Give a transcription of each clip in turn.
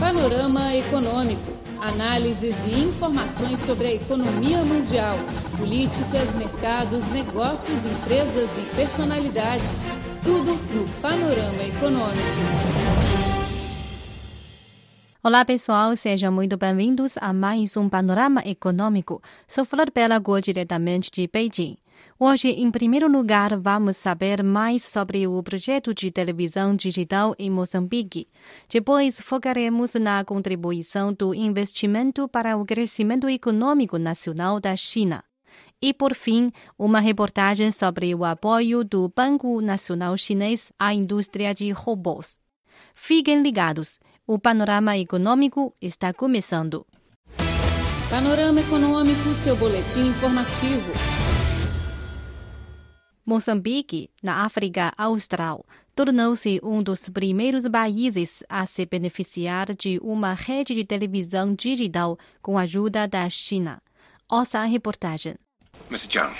Panorama Econômico. Análises e informações sobre a economia mundial, políticas, mercados, negócios, empresas e personalidades. Tudo no Panorama Econômico. Olá pessoal, sejam muito bem-vindos a mais um Panorama Econômico. Sou Flor Pelago, diretamente de Beijing. Hoje, em primeiro lugar, vamos saber mais sobre o projeto de televisão digital em Moçambique. Depois, focaremos na contribuição do investimento para o crescimento econômico nacional da China. E, por fim, uma reportagem sobre o apoio do Banco Nacional Chinês à indústria de robôs. Fiquem ligados, o panorama econômico está começando. Panorama Econômico, seu boletim informativo. Moçambique, na África Austral, tornou-se um dos primeiros países a se beneficiar de uma rede de televisão digital com a ajuda da China. Ouça a reportagem. Mr. Young,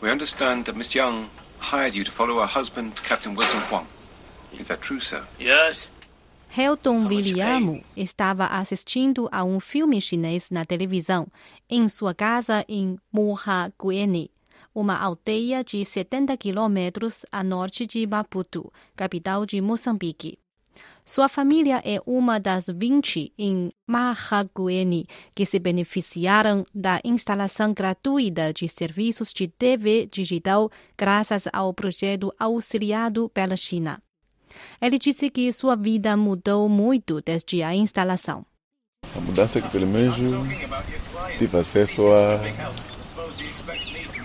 we understand that Miss Young hired you to follow her husband, Captain Wilson Huang. Is that true, sir? Yes. Helton Williamo estava assistindo a um filme chinês na televisão em sua casa em Mohaguene, uma aldeia de 70 quilômetros a norte de Maputo, capital de Moçambique. Sua família é uma das 20 em Mahaguene que se beneficiaram da instalação gratuita de serviços de TV digital graças ao projeto auxiliado pela China. Ele disse que sua vida mudou muito desde a instalação. A mudança é que pelo menos tive acesso a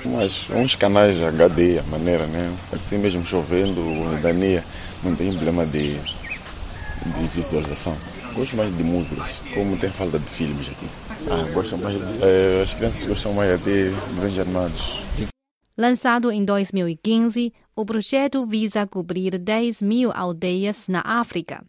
umas, uns canais HD, a maneira, né? Assim mesmo chovendo, dania, não tem problema de, de visualização. Gosto mais de músicas, como tem falta de filmes aqui. Ah, gosto mais de, eh, as crianças gostam mais de desenhos animados. Lançado em 2015, o projeto visa cobrir 10 mil aldeias na África.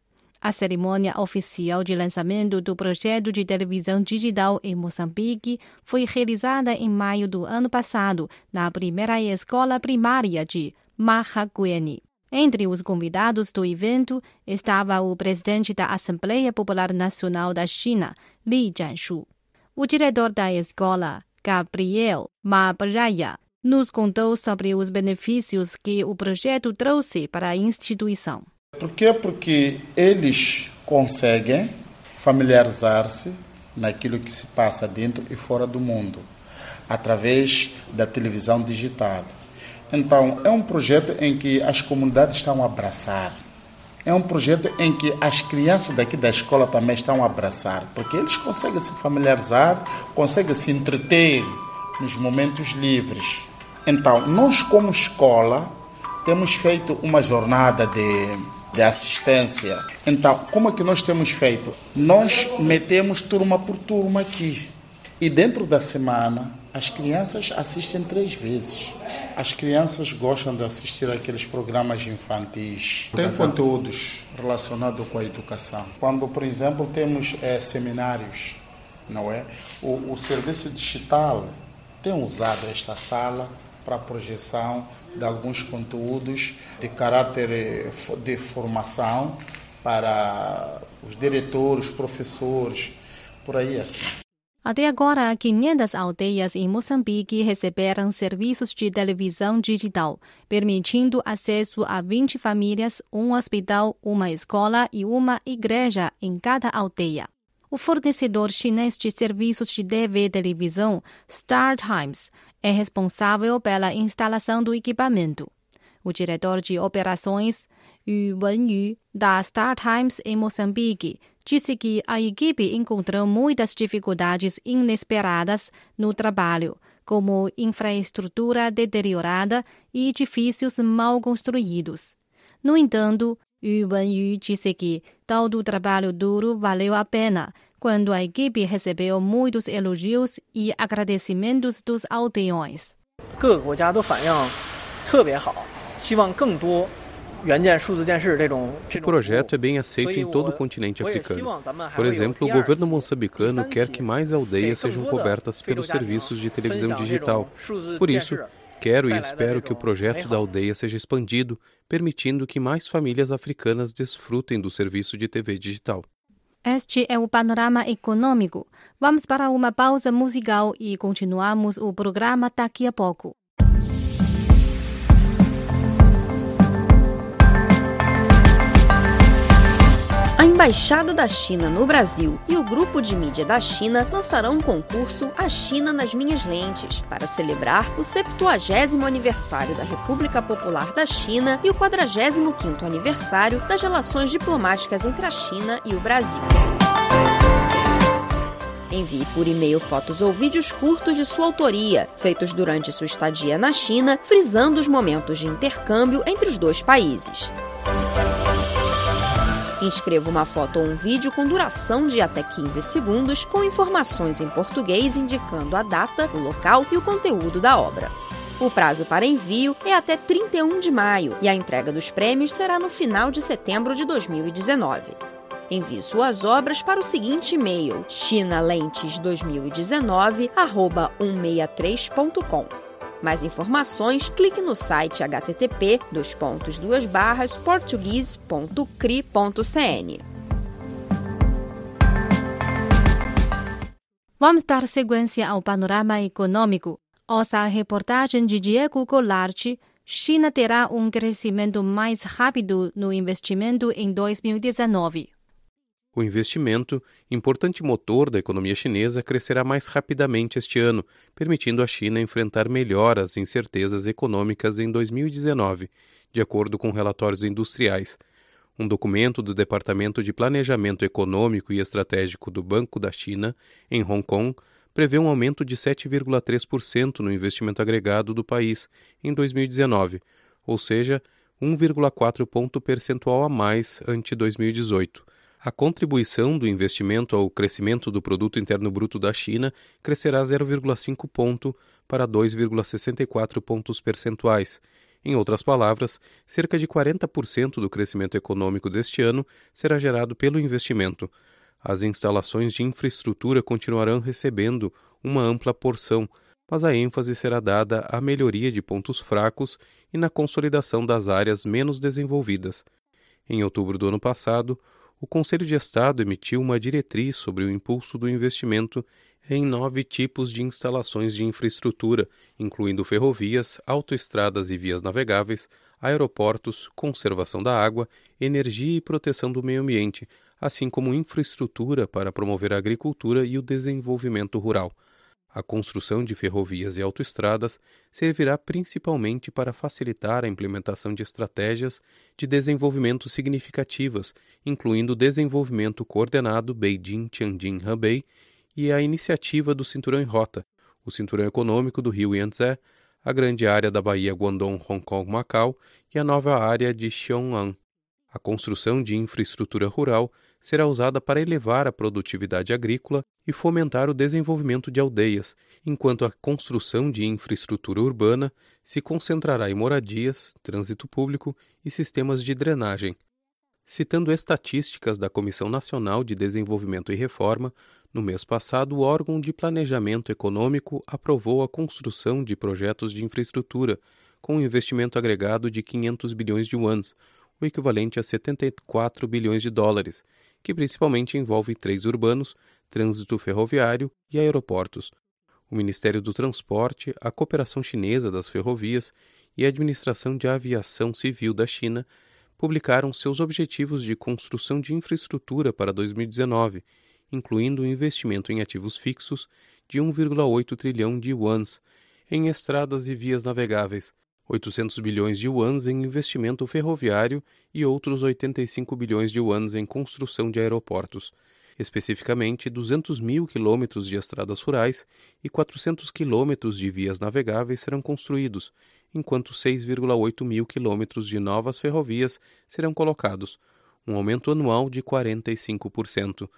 A cerimônia oficial de lançamento do projeto de televisão digital em Moçambique foi realizada em maio do ano passado na primeira escola primária de Mahaguene. Entre os convidados do evento estava o presidente da Assembleia Popular Nacional da China, Li Jianshu. O diretor da escola, Gabriel Mabraya, nos contou sobre os benefícios que o projeto trouxe para a instituição. Por quê? Porque eles conseguem familiarizar-se naquilo que se passa dentro e fora do mundo, através da televisão digital. Então, é um projeto em que as comunidades estão a abraçar. É um projeto em que as crianças daqui da escola também estão a abraçar, porque eles conseguem se familiarizar, conseguem se entreter nos momentos livres. Então, nós como escola temos feito uma jornada de, de assistência. Então, como é que nós temos feito? Nós metemos turma por turma aqui. E dentro da semana, as crianças assistem três vezes. As crianças gostam de assistir aqueles programas infantis. Tem conteúdos relacionados com a educação. Quando, por exemplo, temos é, seminários, não é? O, o serviço digital tem usado esta sala para a projeção de alguns conteúdos de caráter de formação para os diretores, professores, por aí assim. Até agora, 500 aldeias em Moçambique receberam serviços de televisão digital, permitindo acesso a 20 famílias, um hospital, uma escola e uma igreja em cada aldeia. O fornecedor chinês de serviços de TV e televisão, Star Times, é responsável pela instalação do equipamento. O diretor de operações, Yu Wenyu, da Star Times em Moçambique, disse que a equipe encontrou muitas dificuldades inesperadas no trabalho, como infraestrutura deteriorada e edifícios mal construídos. No entanto, Yu Wenyu disse que todo o trabalho duro valeu a pena quando a equipe recebeu muitos elogios e agradecimentos dos aldeões. O projeto é bem aceito em todo o continente africano. Por exemplo, o governo moçambicano quer que mais aldeias sejam cobertas pelos serviços de televisão digital. Por isso, Quero e espero que o projeto da aldeia seja expandido, permitindo que mais famílias africanas desfrutem do serviço de TV digital. Este é o panorama econômico. Vamos para uma pausa musical e continuamos o programa daqui a pouco. Embaixada da China no Brasil e o Grupo de Mídia da China lançarão um concurso A China nas Minhas Lentes para celebrar o 70 aniversário da República Popular da China e o 45º aniversário das relações diplomáticas entre a China e o Brasil. Envie por e-mail fotos ou vídeos curtos de sua autoria, feitos durante sua estadia na China, frisando os momentos de intercâmbio entre os dois países. Inscreva uma foto ou um vídeo com duração de até 15 segundos, com informações em português indicando a data, o local e o conteúdo da obra. O prazo para envio é até 31 de maio e a entrega dos prêmios será no final de setembro de 2019. Envie suas obras para o seguinte e-mail: chinalentes2019@163.com. Mais informações, clique no site http portuguese.cri.cn. Vamos dar sequência ao panorama econômico. Ouça a reportagem de Diego Goulart. China terá um crescimento mais rápido no investimento em 2019. O investimento, importante motor da economia chinesa, crescerá mais rapidamente este ano, permitindo à China enfrentar melhor as incertezas econômicas em 2019, de acordo com relatórios industriais. Um documento do Departamento de Planejamento Econômico e Estratégico do Banco da China, em Hong Kong, prevê um aumento de 7,3% no investimento agregado do país em 2019, ou seja, 1,4 ponto percentual a mais ante 2018 a contribuição do investimento ao crescimento do produto interno bruto da China crescerá 0,5 ponto para 2,64 pontos percentuais. Em outras palavras, cerca de 40% do crescimento econômico deste ano será gerado pelo investimento. As instalações de infraestrutura continuarão recebendo uma ampla porção, mas a ênfase será dada à melhoria de pontos fracos e na consolidação das áreas menos desenvolvidas. Em outubro do ano passado, o Conselho de Estado emitiu uma diretriz sobre o impulso do investimento em nove tipos de instalações de infraestrutura, incluindo ferrovias, autoestradas e vias navegáveis, aeroportos, conservação da água, energia e proteção do meio ambiente, assim como infraestrutura para promover a agricultura e o desenvolvimento rural. A construção de ferrovias e autoestradas servirá principalmente para facilitar a implementação de estratégias de desenvolvimento significativas, incluindo o desenvolvimento coordenado Beijing-Tianjin-Hebei e a iniciativa do Cinturão em Rota, o Cinturão Econômico do Rio Yangtze, a grande área da Baía Guangdong, Hong Kong, Macau e a nova área de Xiong'an. A construção de infraestrutura rural será usada para elevar a produtividade agrícola e fomentar o desenvolvimento de aldeias, enquanto a construção de infraestrutura urbana se concentrará em moradias, trânsito público e sistemas de drenagem. Citando estatísticas da Comissão Nacional de Desenvolvimento e Reforma, no mês passado, o órgão de planejamento econômico aprovou a construção de projetos de infraestrutura com um investimento agregado de 500 bilhões de yuans, o equivalente a 74 bilhões de dólares, que principalmente envolve três urbanos, trânsito ferroviário e aeroportos. O Ministério do Transporte, a Cooperação Chinesa das Ferrovias e a Administração de Aviação Civil da China publicaram seus objetivos de construção de infraestrutura para 2019, incluindo o investimento em ativos fixos de 1,8 trilhão de yuans em estradas e vias navegáveis, 800 bilhões de yuans em investimento ferroviário e outros 85 bilhões de yuans em construção de aeroportos. Especificamente, 200 mil quilômetros de estradas rurais e 400 quilômetros de vias navegáveis serão construídos, enquanto 6,8 mil quilômetros de novas ferrovias serão colocados, um aumento anual de 45%.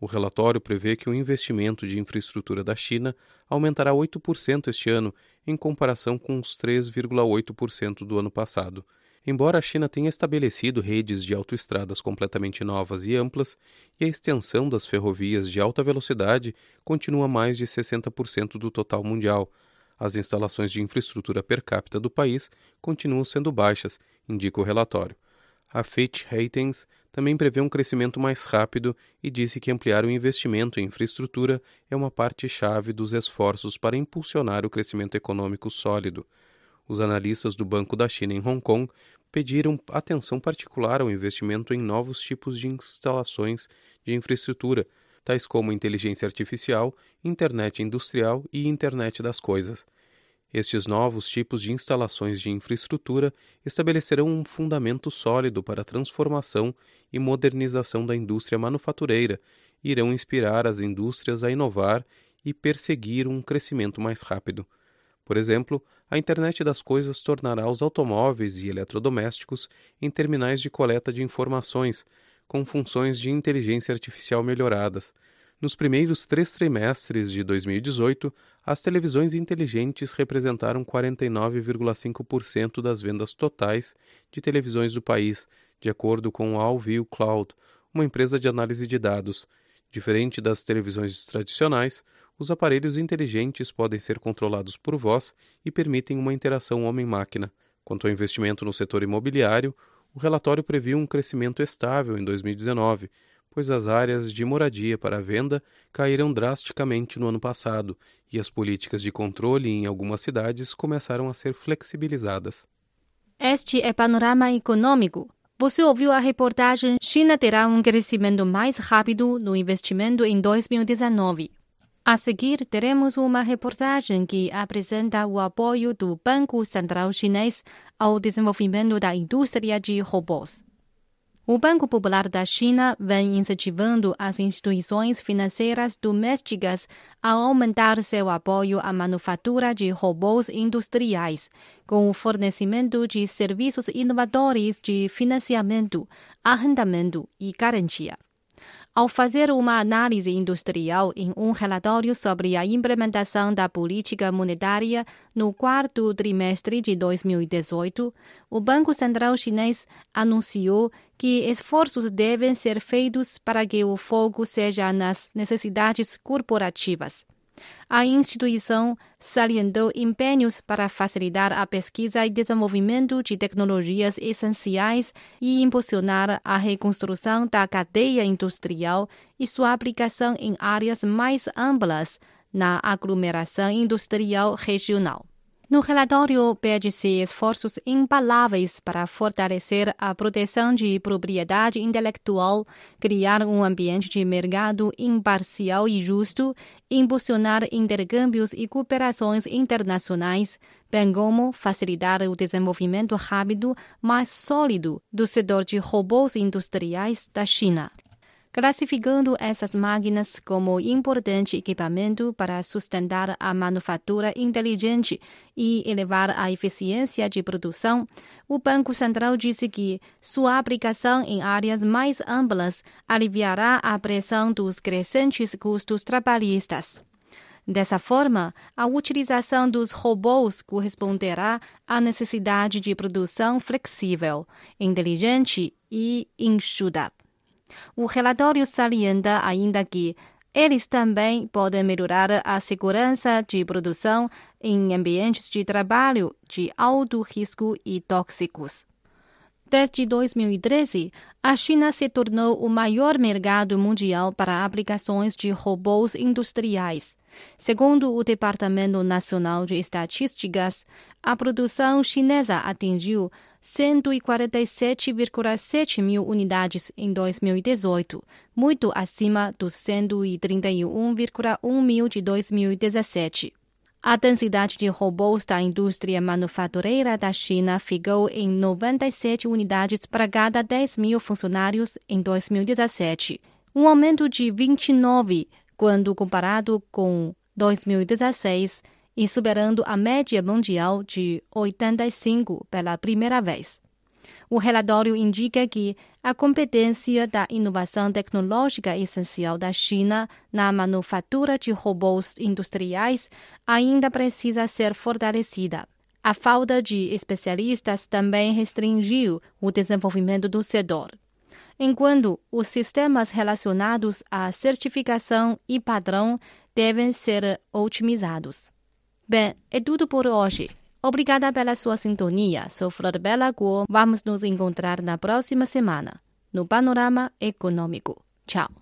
O relatório prevê que o investimento de infraestrutura da China aumentará 8% este ano, em comparação com os 3,8% do ano passado. Embora a China tenha estabelecido redes de autoestradas completamente novas e amplas, e a extensão das ferrovias de alta velocidade continua mais de 60% do total mundial, as instalações de infraestrutura per capita do país continuam sendo baixas, indica o relatório. A Fitch Ratings também prevê um crescimento mais rápido e disse que ampliar o investimento em infraestrutura é uma parte-chave dos esforços para impulsionar o crescimento econômico sólido. Os analistas do Banco da China em Hong Kong pediram atenção particular ao investimento em novos tipos de instalações de infraestrutura, tais como inteligência artificial, internet industrial e internet das coisas. Estes novos tipos de instalações de infraestrutura estabelecerão um fundamento sólido para a transformação e modernização da indústria manufatureira e irão inspirar as indústrias a inovar e perseguir um crescimento mais rápido. Por exemplo, a internet das coisas tornará os automóveis e eletrodomésticos em terminais de coleta de informações, com funções de inteligência artificial melhoradas, nos primeiros três trimestres de 2018, as televisões inteligentes representaram 49,5% das vendas totais de televisões do país, de acordo com a Allview Cloud, uma empresa de análise de dados. Diferente das televisões tradicionais, os aparelhos inteligentes podem ser controlados por voz e permitem uma interação homem-máquina. Quanto ao investimento no setor imobiliário, o relatório previu um crescimento estável em 2019, pois as áreas de moradia para venda caíram drasticamente no ano passado e as políticas de controle em algumas cidades começaram a ser flexibilizadas. Este é Panorama Econômico. Você ouviu a reportagem China terá um crescimento mais rápido no investimento em 2019. A seguir, teremos uma reportagem que apresenta o apoio do Banco Central Chinês ao desenvolvimento da indústria de robôs. O Banco Popular da China vem incentivando as instituições financeiras domésticas a aumentar seu apoio à manufatura de robôs industriais, com o fornecimento de serviços inovadores de financiamento, arrendamento e garantia. Ao fazer uma análise industrial em um relatório sobre a implementação da política monetária no quarto trimestre de 2018, o Banco Central Chinês anunciou que esforços devem ser feitos para que o foco seja nas necessidades corporativas. A instituição salientou empenhos para facilitar a pesquisa e desenvolvimento de tecnologias essenciais e impulsionar a reconstrução da cadeia industrial e sua aplicação em áreas mais amplas na aglomeração industrial regional. No relatório, pede-se esforços impaláveis para fortalecer a proteção de propriedade intelectual, criar um ambiente de mercado imparcial e justo, impulsionar intercâmbios e cooperações internacionais, bem como facilitar o desenvolvimento rápido, mais sólido do setor de robôs industriais da China classificando essas máquinas como importante equipamento para sustentar a manufatura inteligente e elevar a eficiência de produção, o Banco Central disse que sua aplicação em áreas mais amplas aliviará a pressão dos crescentes custos trabalhistas. Dessa forma, a utilização dos robôs corresponderá à necessidade de produção flexível, inteligente e enxuta. O relatório salienta ainda que eles também podem melhorar a segurança de produção em ambientes de trabalho de alto risco e tóxicos. Desde 2013, a China se tornou o maior mercado mundial para aplicações de robôs industriais. Segundo o Departamento Nacional de Estatísticas, a produção chinesa atingiu 147,7 mil unidades em 2018, muito acima dos 131,1 mil de 2017. A densidade de robôs da indústria manufatureira da China ficou em 97 unidades para cada 10 mil funcionários em 2017, um aumento de 29 quando comparado com 2016 e superando a média mundial de 85 pela primeira vez. O relatório indica que a competência da inovação tecnológica essencial da China na manufatura de robôs industriais ainda precisa ser fortalecida. A falta de especialistas também restringiu o desenvolvimento do setor. Enquanto os sistemas relacionados à certificação e padrão devem ser otimizados. Bem, é tudo por hoje. Obrigada pela sua sintonia. Sou Flor Bela Guo. Vamos nos encontrar na próxima semana. no panorama econômico. Tchau.